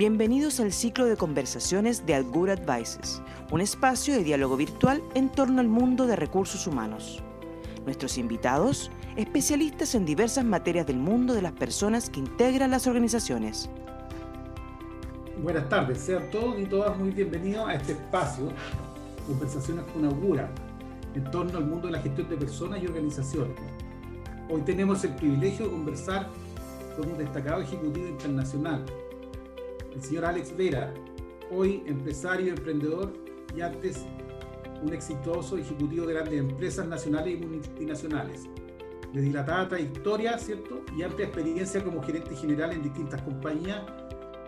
Bienvenidos al ciclo de conversaciones de Good Advices, un espacio de diálogo virtual en torno al mundo de recursos humanos. Nuestros invitados, especialistas en diversas materias del mundo de las personas que integran las organizaciones. Buenas tardes, sean todos y todas muy bienvenidos a este espacio, Conversaciones con Augura, en torno al mundo de la gestión de personas y organizaciones. Hoy tenemos el privilegio de conversar con un destacado ejecutivo internacional, el señor Alex Vera, hoy empresario, emprendedor y antes un exitoso ejecutivo de grandes empresas nacionales y multinacionales, de dilatada trayectoria, ¿cierto? Y amplia experiencia como gerente general en distintas compañías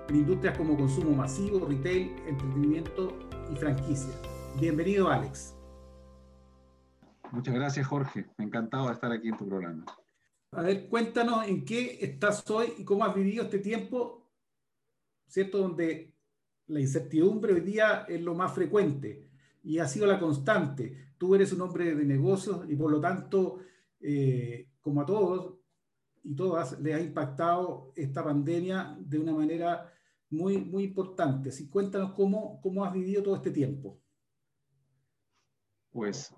en industrias como consumo masivo, retail, entretenimiento y franquicia. Bienvenido, Alex. Muchas gracias, Jorge. Encantado de estar aquí en tu programa. A ver, cuéntanos en qué estás hoy y cómo has vivido este tiempo ¿cierto? Donde la incertidumbre hoy día es lo más frecuente y ha sido la constante. Tú eres un hombre de negocios y por lo tanto, eh, como a todos y todas, le ha impactado esta pandemia de una manera muy, muy importante. Cuéntanos cómo, cómo has vivido todo este tiempo. Pues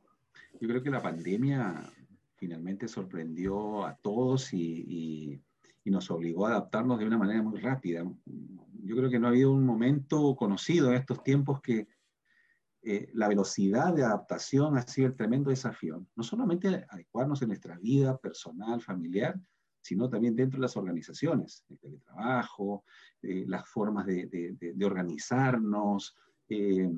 yo creo que la pandemia finalmente sorprendió a todos y y nos obligó a adaptarnos de una manera muy rápida. Yo creo que no ha habido un momento conocido en estos tiempos que eh, la velocidad de adaptación ha sido el tremendo desafío. No solamente adecuarnos en nuestra vida personal, familiar, sino también dentro de las organizaciones, el teletrabajo, eh, las formas de, de, organizarnos. Eh,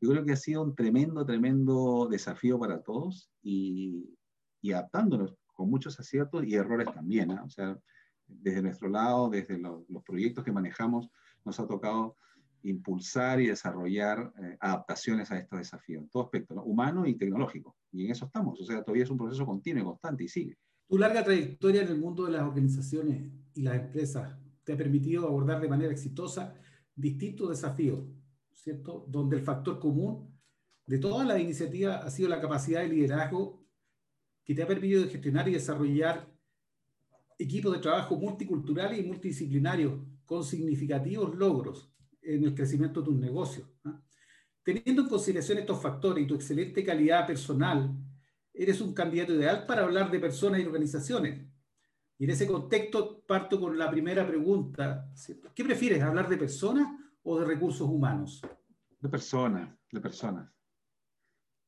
yo creo que ha sido un tremendo, tremendo desafío para todos y, y adaptándonos con muchos aciertos y errores también. ¿eh? O sea, desde nuestro lado, desde los proyectos que manejamos, nos ha tocado impulsar y desarrollar eh, adaptaciones a estos desafíos, en todo aspecto, humano y tecnológico. Y en eso estamos. O sea, todavía es un proceso continuo y constante y sigue. Tu larga trayectoria en el mundo de las organizaciones y las empresas te ha permitido abordar de manera exitosa distintos desafíos, ¿cierto? Donde el factor común de todas las iniciativas ha sido la capacidad de liderazgo que te ha permitido gestionar y desarrollar equipos de trabajo multiculturales y multidisciplinarios con significativos logros en el crecimiento de tus negocios. ¿ah? Teniendo en consideración estos factores y tu excelente calidad personal, eres un candidato ideal para hablar de personas y organizaciones. Y en ese contexto parto con la primera pregunta. ¿Qué prefieres, hablar de personas o de recursos humanos? De personas, de personas.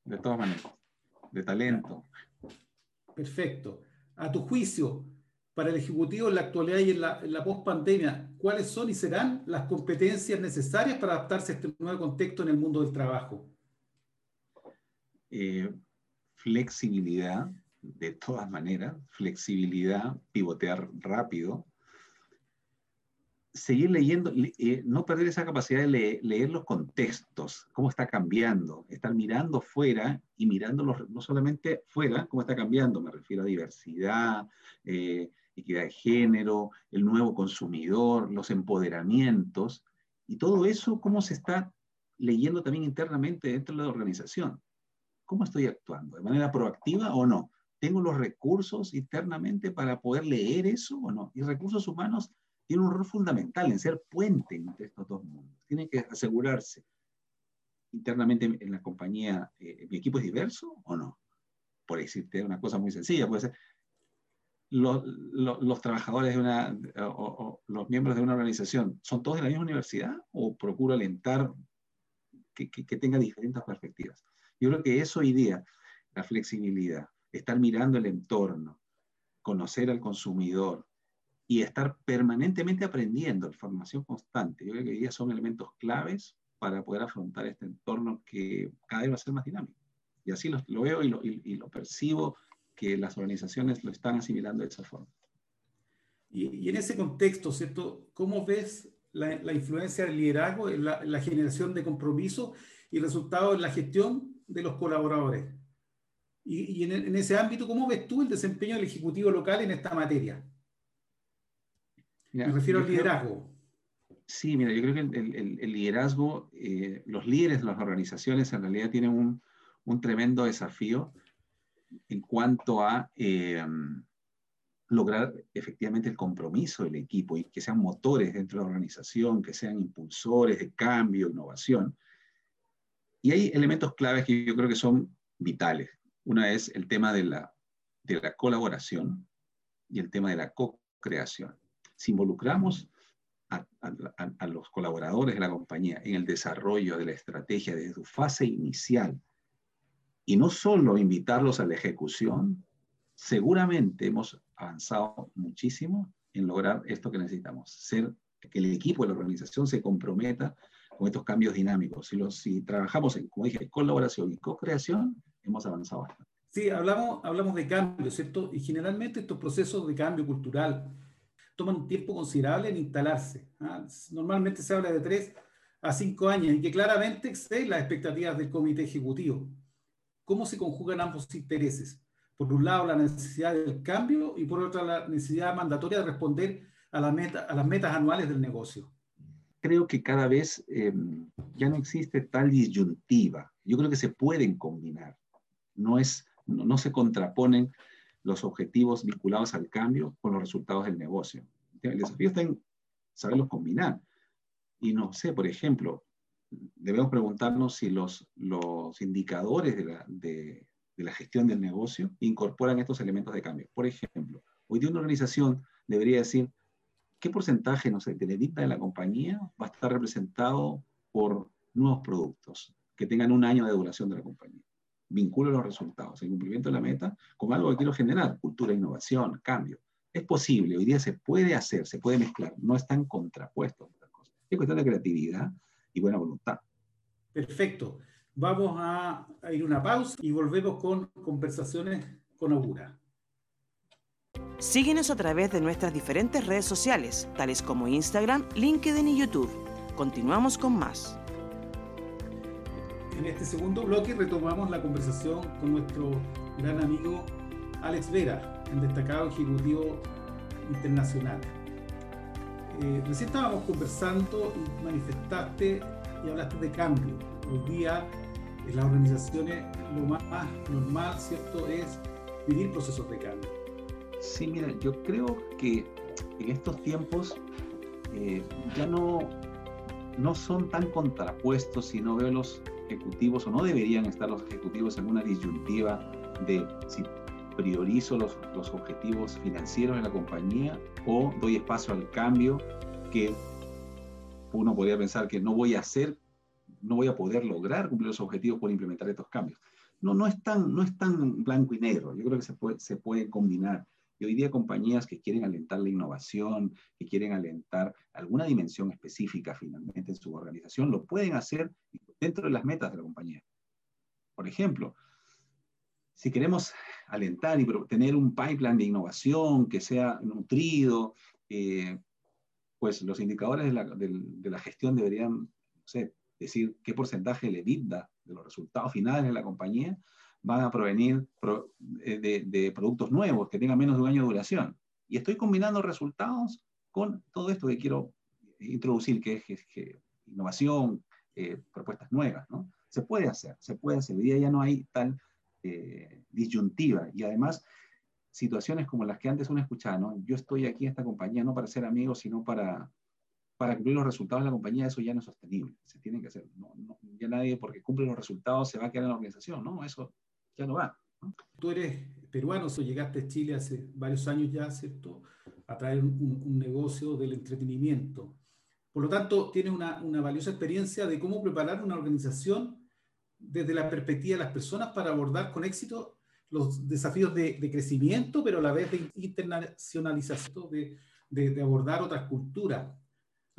De todas maneras. De talento. Perfecto. A tu juicio, para el Ejecutivo en la actualidad y en la, la post-pandemia, ¿cuáles son y serán las competencias necesarias para adaptarse a este nuevo contexto en el mundo del trabajo? Eh, flexibilidad, de todas maneras, flexibilidad, pivotear rápido, seguir leyendo, eh, no perder esa capacidad de leer, los contextos, cómo está cambiando, estar mirando fuera y mirando no solamente fuera, cómo está cambiando, me refiero a diversidad, eh, equidad de género, el nuevo consumidor, los empoderamientos, y todo eso, cómo se está leyendo también internamente dentro de la organización. ¿Cómo estoy actuando? ¿De manera proactiva o no? ¿Tengo los recursos internamente para poder leer eso o no? Y recursos humanos tienen un rol fundamental en ser puente entre estos dos mundos. Tienen que asegurarse internamente en la compañía, eh, ¿mi equipo es diverso o no? Por decirte una cosa muy sencilla, puede ser, los, trabajadores de una, o, los miembros de una organización, ¿son todos de la misma universidad o procuro alentar que, que, tenga diferentes perspectivas? Yo creo que eso hoy día, la flexibilidad, estar mirando el entorno, conocer al consumidor y estar permanentemente aprendiendo, formación constante, yo creo que hoy día son elementos claves para poder afrontar este entorno que cada vez va a ser más dinámico. Y así lo, lo veo y lo, y lo percibo que las organizaciones lo están asimilando de esa forma. Y, en ese contexto, ¿cierto? ¿Cómo ves la, influencia del liderazgo en la, generación de compromiso y resultado en la gestión de los colaboradores? Y, en, ese ámbito, ¿cómo ves tú el desempeño del Ejecutivo local en esta materia? Me refiero al liderazgo. sí, mira, yo creo que el, liderazgo, eh, los líderes de las organizaciones en realidad tienen un, un tremendo desafío en cuanto a, eh, lograr efectivamente el compromiso del equipo y que sean motores dentro de la organización, que sean impulsores de cambio, innovación. Y hay elementos claves que yo creo que son vitales. Una es el tema de la, de la colaboración y el tema de la co-creación. Si involucramos a, los colaboradores de la compañía en el desarrollo de la estrategia desde su fase inicial y no solo invitarlos a la ejecución, seguramente hemos avanzado muchísimo en lograr esto que necesitamos, ser que el equipo de la organización se comprometa con estos cambios dinámicos. Si, los, si trabajamos en, como dije, colaboración y co-creación, hemos avanzado bastante. Sí, hablamos, hablamos de cambio, ¿cierto? Y generalmente estos procesos de cambio cultural toman un tiempo considerable en instalarse. ¿ah? Normalmente se habla de tres a cinco años y que claramente exceden las expectativas del comité ejecutivo. ¿Cómo se conjugan ambos intereses? por un lado la necesidad del cambio y por otra la necesidad mandatoria de responder a, las metas anuales del negocio. Creo que cada vez eh, ya no existe tal disyuntiva. Yo creo que se pueden combinar. No, es, no, no se contraponen los objetivos vinculados al cambio con los resultados del negocio. El desafío está en saberlos combinar. Y no sé, por ejemplo, debemos preguntarnos si los, los indicadores de, la, de, de la gestión del negocio incorporan estos elementos de cambio. Por ejemplo, hoy día una organización debería decir qué porcentaje, no sé, de la de la compañía va a estar representado por nuevos productos que tengan un año de duración de la compañía. Vinculo los resultados, el cumplimiento de la meta, con algo que quiero generar, cultura, innovación, cambio. Es posible, hoy día se puede hacer, se puede mezclar, no están contrapuestos. Es cuestión de creatividad y buena voluntad. Perfecto. Vamos a, ir una pausa y volvemos con conversaciones con Augura. Síguenos a través de nuestras diferentes redes sociales, tales como Instagram, LinkedIn y YouTube. Continuamos con más. En este segundo bloque retomamos la conversación con nuestro gran amigo Alex Vera, el destacado ejecutivo internacional. Eh, recién estábamos conversando y manifestaste y hablaste de cambio. Hoy día en las organizaciones lo más normal, ¿cierto?, es vivir procesos de cambio. Sí, mira, yo creo que en estos tiempos eh, ya no, no son tan contrapuestos si no veo los ejecutivos o no deberían estar los ejecutivos en una disyuntiva de si priorizo los, los objetivos financieros de la compañía o doy espacio al cambio que uno podría pensar que no voy a hacer no voy a poder lograr cumplir los objetivos por implementar estos cambios. No, no, es tan, no es tan blanco y negro, yo creo que se puede, se puede combinar. Y hoy día compañías que quieren alentar la innovación, que quieren alentar alguna dimensión específica finalmente en su organización, lo pueden hacer dentro de las metas de la compañía. Por ejemplo, si queremos alentar y tener un pipeline de innovación que sea nutrido, eh, pues los indicadores de la, la, gestión deberían, decir qué porcentaje de EBITDA, de los resultados finales de la compañía, van a provenir eh, de, productos nuevos que tengan menos de un año de duración. Y estoy combinando resultados con todo esto que quiero introducir, que es innovación, eh, propuestas nuevas. ¿no? Se puede hacer, se puede hacer. Hoy día ya no hay tal eh, disyuntiva. Y además, situaciones como las que antes uno escuchaba, ¿no? yo estoy aquí en esta compañía no para ser amigo, sino para para cumplir los resultados de la compañía, eso ya no es sostenible. Se tiene que hacer. No, ya nadie, porque cumple los resultados, se va a quedar en la organización. No, eso ya no va. Tú eres peruano, o llegaste a Chile hace varios años ya, ¿cierto? A traer un, negocio del entretenimiento. Por lo tanto, tienes una, una, valiosa experiencia de cómo preparar una organización desde la perspectiva de las personas para abordar con éxito los desafíos de, de crecimiento, pero a la vez de internacionalización, de, de, de abordar otras culturas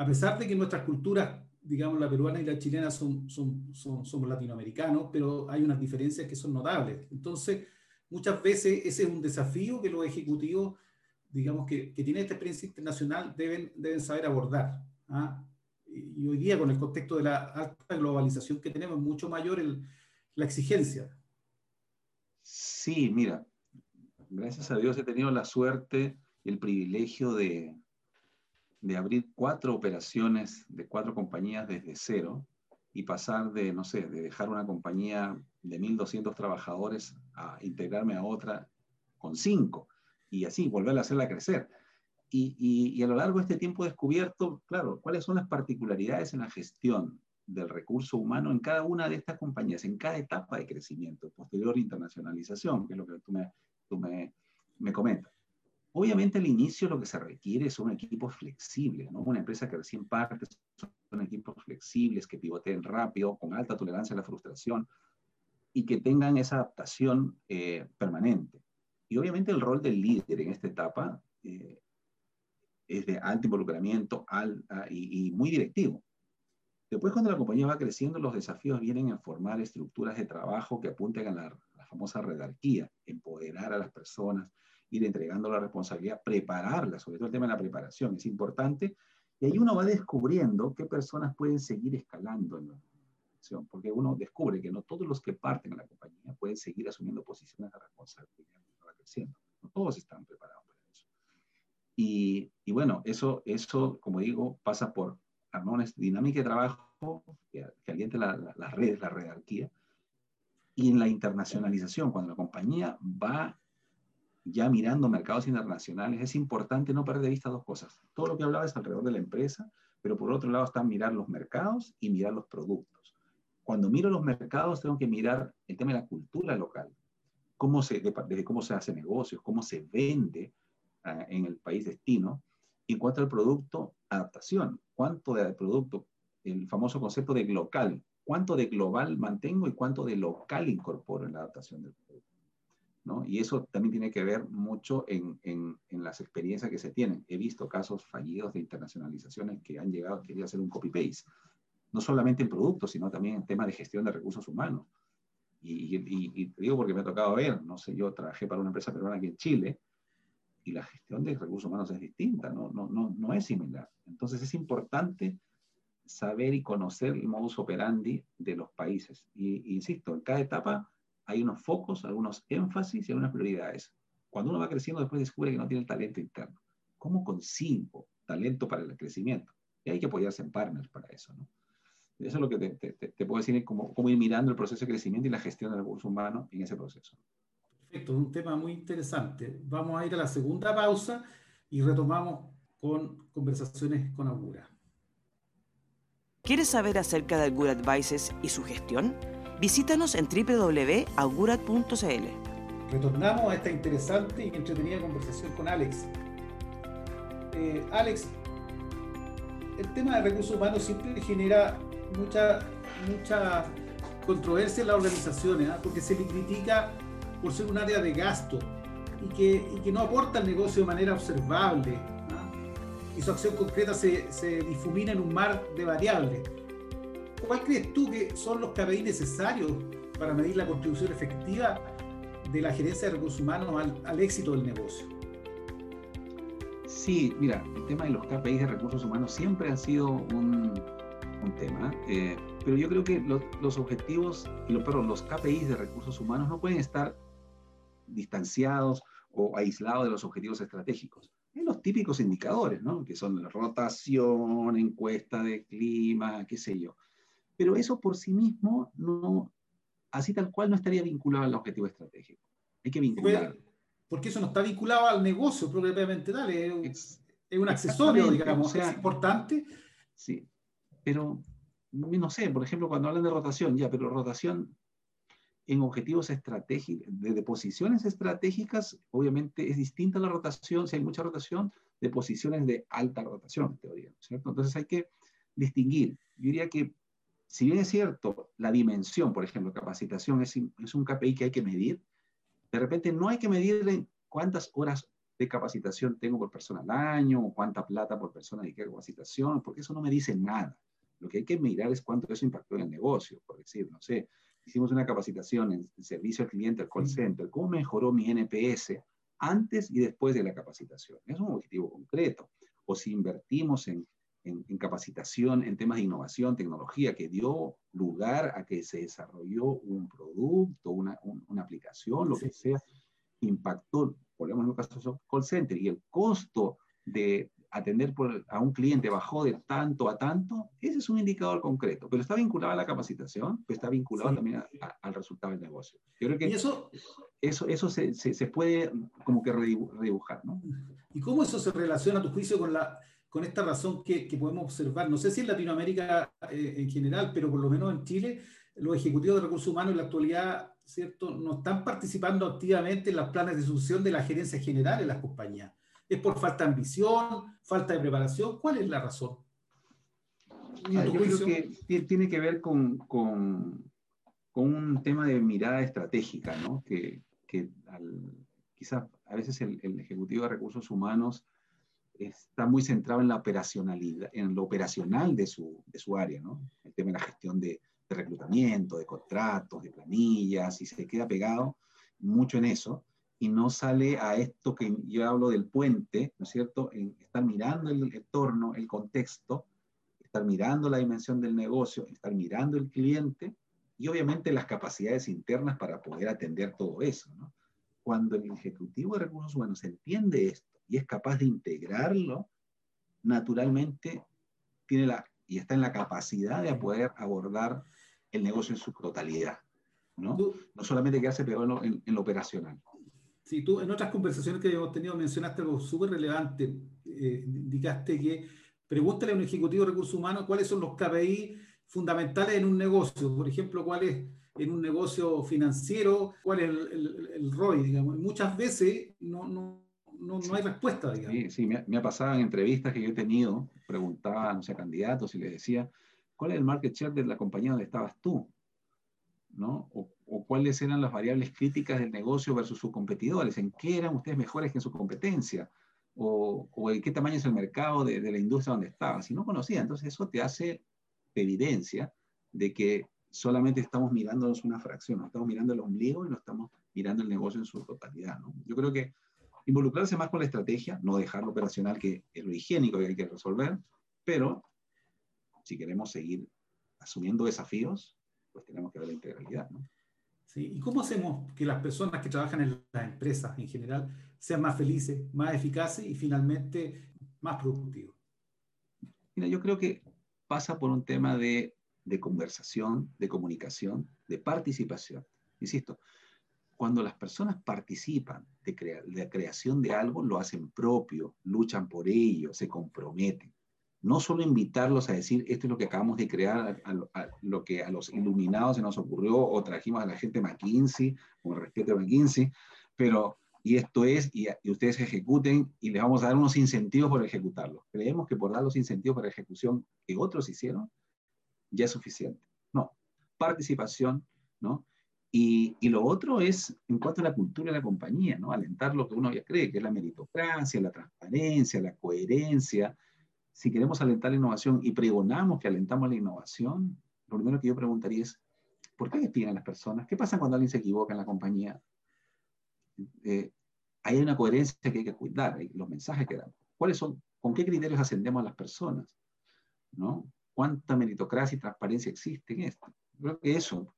a pesar de que nuestras culturas, digamos, la peruana y la chilena son, son, son, somos latinoamericanos, pero hay unas diferencias que son notables. Entonces, muchas veces ese es un desafío que los ejecutivos, digamos, que, que tienen esta experiencia internacional deben, deben saber abordar. ¿ah? Y hoy día, con el contexto de la alta globalización que tenemos, es mucho mayor el, la exigencia. Sí, mira, gracias a Dios he tenido la suerte el privilegio de, de abrir cuatro operaciones de cuatro compañías desde cero y pasar de, no sé, de dejar una compañía de 1.200 trabajadores a integrarme a otra con cinco. y así, volver a hacerla crecer. Y, y, a lo largo de este tiempo he descubierto, claro, cuáles son las particularidades en la gestión del recurso humano en cada una de estas compañías, en cada etapa de crecimiento, posterior internacionalización, que es lo que tú me, tú me, me comentas. Obviamente al inicio lo que se requiere son equipos flexibles, ¿no? Una empresa que recién parte son equipos flexibles, que pivoteen rápido, con alta tolerancia a la frustración y que tengan esa adaptación eh, permanente. Y obviamente el rol del líder en esta etapa eh, es de alto involucramiento al, y, muy directivo. Después, cuando la compañía va creciendo, los desafíos vienen en formar estructuras de trabajo que apunten a la, la famosa redarquía, empoderar a las personas, ir entregando la responsabilidad, prepararla, sobre todo el tema de la preparación, es importante. Y ahí uno va descubriendo qué personas pueden seguir escalando en la organización, porque uno descubre que no todos los que parten a la compañía pueden seguir asumiendo posiciones de responsabilidad va creciendo. No todos están preparados. Y, bueno, eso, eso, como digo, pasa por armones, dinámica de trabajo que, que aliente las redes, la redarquía, y en la internacionalización, cuando la compañía va ya mirando mercados internacionales, es importante no perder de vista dos cosas. Todo lo que hablaba es alrededor de la empresa, pero por otro lado está mirar los mercados y mirar los productos. Cuando miro los mercados, tengo que mirar el tema de la cultura local, cómo se, desde cómo se hace negocios, cómo se vende uh, en el país destino. Y en cuanto al producto, adaptación. ¿Cuánto de producto, el famoso concepto de local, cuánto de global mantengo y cuánto de local incorporo en la adaptación del producto? Y eso también tiene que ver mucho en, en, las experiencias que se tienen. He visto casos fallidos de internacionalizaciones que han llegado a querer hacer un copy-paste, no solamente en productos, sino también en temas de gestión de recursos humanos. Y, y, te digo porque me ha tocado ver, no sé, yo trabajé para una empresa peruana aquí en Chile y la gestión de recursos humanos es distinta, no, no, es similar. Entonces es importante saber y conocer el modus operandi de los países. Y, insisto, en cada etapa hay unos focos, algunos énfasis y algunas prioridades. Cuando uno va creciendo, después descubre que no tiene el talento interno. ¿Cómo consigo talento para el crecimiento? Y hay que apoyarse en partners para eso. Eso es lo que te, puedo decir, cómo, cómo ir mirando el proceso de crecimiento y la gestión del recurso humano en ese proceso. Perfecto, un tema muy interesante. Vamos a ir a la segunda pausa y retomamos con conversaciones con Augura. ¿Quieres saber acerca de Augura Advices y su gestión? Visítanos en www.augurat.cl. Retornamos a esta interesante y entretenida conversación con Alex. Eh, Alex, el tema de recursos humanos siempre genera mucha, mucha controversia en las organizaciones, ¿ah? porque se le critica por ser un área de gasto y que, y que no aporta al negocio de manera observable. ¿ah? Y su acción concreta se, se difumina en un mar de variables. ¿Cuál crees tú que son los KPI necesarios para medir la contribución efectiva de la gerencia de recursos humanos al, éxito del negocio? Sí, mira, el tema de los KPIs de recursos humanos siempre ha sido un, tema, eh, pero yo creo que los, objetivos, y los, perdón, los KPIs de recursos humanos no pueden estar distanciados o aislados de los objetivos estratégicos. Hay los típicos indicadores, ¿no? Que son la rotación, encuesta de clima, qué sé yo. Pero eso por sí mismo, no, así tal cual, no estaría vinculado al objetivo estratégico. Hay que vincular. Porque eso no está vinculado al negocio propiamente tal, es, es un accesorio, digamos, es importante. Sí, pero no sé, por ejemplo, cuando hablan de rotación, ya, pero rotación en objetivos estratégicos, de, posiciones estratégicas, obviamente es distinta la rotación, si hay mucha rotación, de posiciones de alta rotación, teoría, ¿cierto? Entonces hay que distinguir. Yo diría que si bien es cierto, la dimensión, por ejemplo, capacitación es, es un KPI que hay que medir, de repente no hay que medir cuántas horas de capacitación tengo por persona al año o cuánta plata por persona de capacitación, porque eso no me dice nada. Lo que hay que mirar es cuánto eso impactó en el negocio, por decir, no sé, hicimos una capacitación en servicio al cliente, al call center, ¿cómo mejoró mi NPS antes y después de la capacitación? Es un objetivo concreto. O si invertimos en en, capacitación, en temas de innovación, tecnología, que dio lugar a que se desarrolló un producto, una, una aplicación, lo que sea, impactó, volvemos en el caso de call center, y el costo de, atender por, a un cliente bajó de tanto a tanto, ese es un indicador concreto, pero está vinculado a la capacitación, pero está vinculado también al resultado del negocio. Yo creo que ¿Y eso, eso, eso se, se, puede como que redibujar, ¿no? ¿Y cómo eso se relaciona a tu juicio con, la, con esta razón que, que podemos observar? No sé si en Latinoamérica eh, en general, pero por lo menos en Chile, los ejecutivos de recursos humanos en la actualidad, ¿cierto?, no están participando activamente en los planes de sucesión de la gerencia general en las compañías. ¿Es por falta de ambición, falta de preparación? ¿Cuál es la razón? Ah, yo creo que tiene que ver con, con, con, un tema de mirada estratégica, ¿no? Que, que quizás a veces el, el, Ejecutivo de Recursos Humanos está muy centrado en la operacionalidad, en lo operacional de su, de su área, ¿no? El tema de la gestión de, de reclutamiento, de contratos, de planillas, y se queda pegado mucho en eso, y no sale a esto que yo hablo del puente, ¿no es cierto? En estar mirando el entorno, el contexto, estar mirando la dimensión del negocio, estar mirando el cliente y obviamente las capacidades internas para poder atender todo eso, ¿no? Cuando el ejecutivo de recursos humanos entiende esto y es capaz de integrarlo, naturalmente tiene la, y está en la capacidad de poder abordar el negocio en su totalidad, ¿no? No solamente quedarse pegado en lo, operacional. Sí, tú en otras conversaciones que hemos tenido mencionaste algo súper relevante. Eh, indicaste que pregúntale a un ejecutivo de recursos humanos cuáles son los KPI fundamentales en un negocio. Por ejemplo, cuál es en un negocio financiero, cuál es el, el, ROI, digamos. muchas veces no, no, no, no hay respuesta, digamos. Sí, sí me, ha, pasado en entrevistas que yo he tenido, preguntaba no sé, a candidatos y les decía, ¿Cuál es el market share de la compañía donde estabas tú? ¿no? O, cuáles eran las variables críticas del negocio versus sus competidores, en qué eran ustedes mejores que en su competencia, o, o en qué tamaño es el mercado de, de la industria donde estabas. Si no conocía, entonces eso te hace evidencia de que solamente estamos mirándonos una fracción, no estamos mirando el ombligo y no estamos mirando el negocio en su totalidad. ¿no? Yo creo que involucrarse más con la estrategia, no dejar lo operacional que es lo higiénico que hay que resolver, pero si queremos seguir asumiendo desafíos, pues tenemos que ver la integralidad. ¿no? ¿Y cómo hacemos que las personas que trabajan en las empresas en general sean más felices, más eficaces y finalmente más productivos? Mira, yo creo que pasa por un tema de, de conversación, de comunicación, de participación. Insisto, cuando las personas participan de, de la creación de algo, lo hacen propio, luchan por ello, se comprometen no solo invitarlos a decir, esto es lo que acabamos de crear, lo que a los iluminados se nos ocurrió, o trajimos a la gente McKinsey, con respeto a McKinsey, pero, y esto es, y, ustedes ejecuten, y les vamos a dar unos incentivos por ejecutarlo. Creemos que por dar los incentivos para ejecución que otros hicieron, ya es suficiente. No, participación, ¿no? Y, y, lo otro es en cuanto a la cultura de la compañía, ¿no? Alentar lo que uno ya cree, que es la meritocracia, la transparencia, la coherencia, si queremos alentar la innovación y pregonamos que alentamos la innovación, lo primero que yo preguntaría es, ¿por qué despiden a las personas? ¿Qué pasa cuando alguien se equivoca en la compañía? Eh, hay una coherencia que hay que cuidar, los mensajes que damos. ¿Cuáles son, con qué criterios ascendemos a las personas? ¿Cuánta meritocracia y transparencia existe en esto? Creo que eso,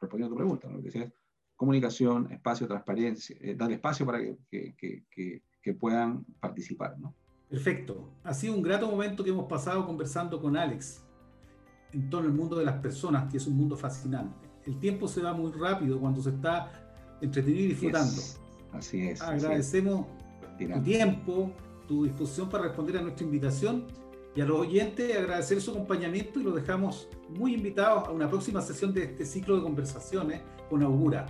respondiendo a tu pregunta, lo que decía comunicación, espacio, transparencia, eh, dar espacio para que, que puedan participar, ¿no? Perfecto. Ha sido un grato momento que hemos pasado conversando con Alex en torno al mundo de las personas, que es un mundo fascinante. El tiempo se va muy rápido cuando se está entretenido y disfrutando. Así es. Agradecemos tu tiempo, tu disposición para responder a nuestra invitación y a los oyentes agradecer su acompañamiento y los dejamos muy invitados a una próxima sesión de este ciclo de conversaciones con Augura.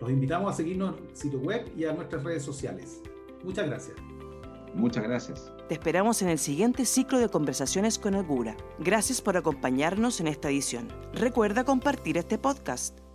Los invitamos a seguirnos en sitio web y a nuestras redes sociales. Muchas gracias. Muchas gracias. Te esperamos en el siguiente ciclo de conversaciones con Algura. Gracias por acompañarnos en esta edición. Recuerda compartir este podcast.